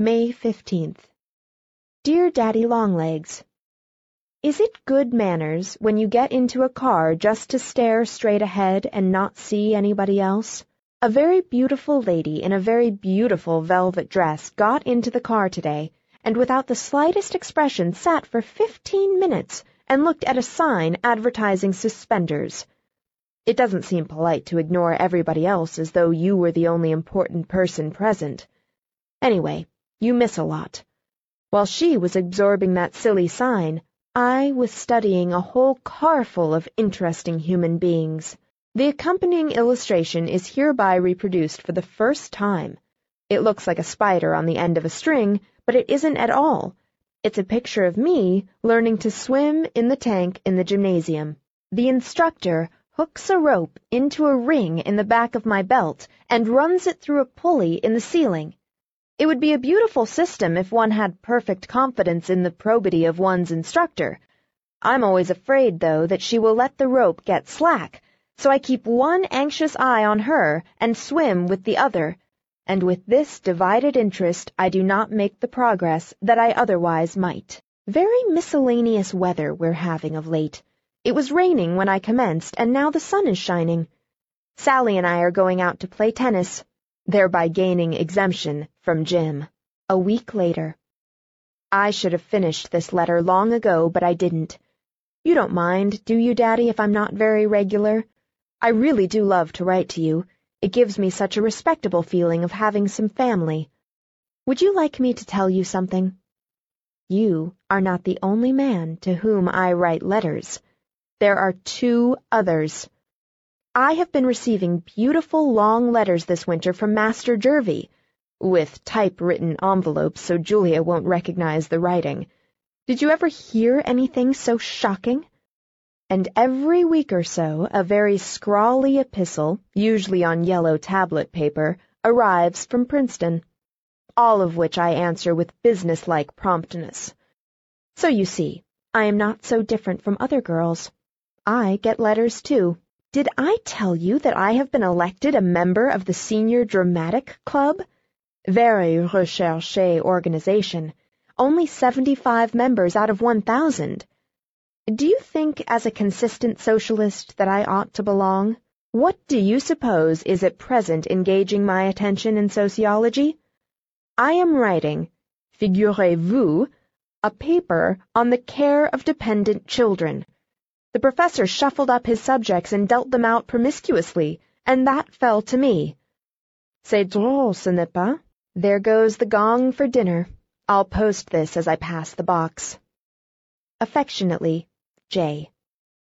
May 15th. Dear Daddy Longlegs, Is it good manners when you get into a car just to stare straight ahead and not see anybody else? A very beautiful lady in a very beautiful velvet dress got into the car today and without the slightest expression sat for fifteen minutes and looked at a sign advertising suspenders. It doesn't seem polite to ignore everybody else as though you were the only important person present. Anyway, you miss a lot. While she was absorbing that silly sign, I was studying a whole carful of interesting human beings. The accompanying illustration is hereby reproduced for the first time. It looks like a spider on the end of a string, but it isn't at all. It's a picture of me learning to swim in the tank in the gymnasium. The instructor hooks a rope into a ring in the back of my belt and runs it through a pulley in the ceiling. It would be a beautiful system if one had perfect confidence in the probity of one's instructor. I'm always afraid, though, that she will let the rope get slack, so I keep one anxious eye on her and swim with the other, and with this divided interest I do not make the progress that I otherwise might. Very miscellaneous weather we're having of late. It was raining when I commenced, and now the sun is shining. Sally and I are going out to play tennis thereby gaining exemption from gym. A week later. I should have finished this letter long ago, but I didn't. You don't mind, do you, Daddy, if I'm not very regular? I really do love to write to you. It gives me such a respectable feeling of having some family. Would you like me to tell you something? You are not the only man to whom I write letters. There are two others. I have been receiving beautiful long letters this winter from Master Jervie, with typewritten envelopes so Julia won't recognize the writing. Did you ever hear anything so shocking? And every week or so a very scrawly epistle, usually on yellow tablet paper, arrives from Princeton, all of which I answer with businesslike promptness. So you see, I am not so different from other girls. I get letters too. Did I tell you that I have been elected a member of the Senior Dramatic Club? Very recherché organization. Only 75 members out of 1,000. Do you think, as a consistent socialist, that I ought to belong? What do you suppose is at present engaging my attention in sociology? I am writing, figurez-vous, a paper on the care of dependent children. The professor shuffled up his subjects and dealt them out promiscuously, and that fell to me. C'est drôle, ce n'est pas? There goes the gong for dinner. I'll post this as I pass the box. Affectionately, J.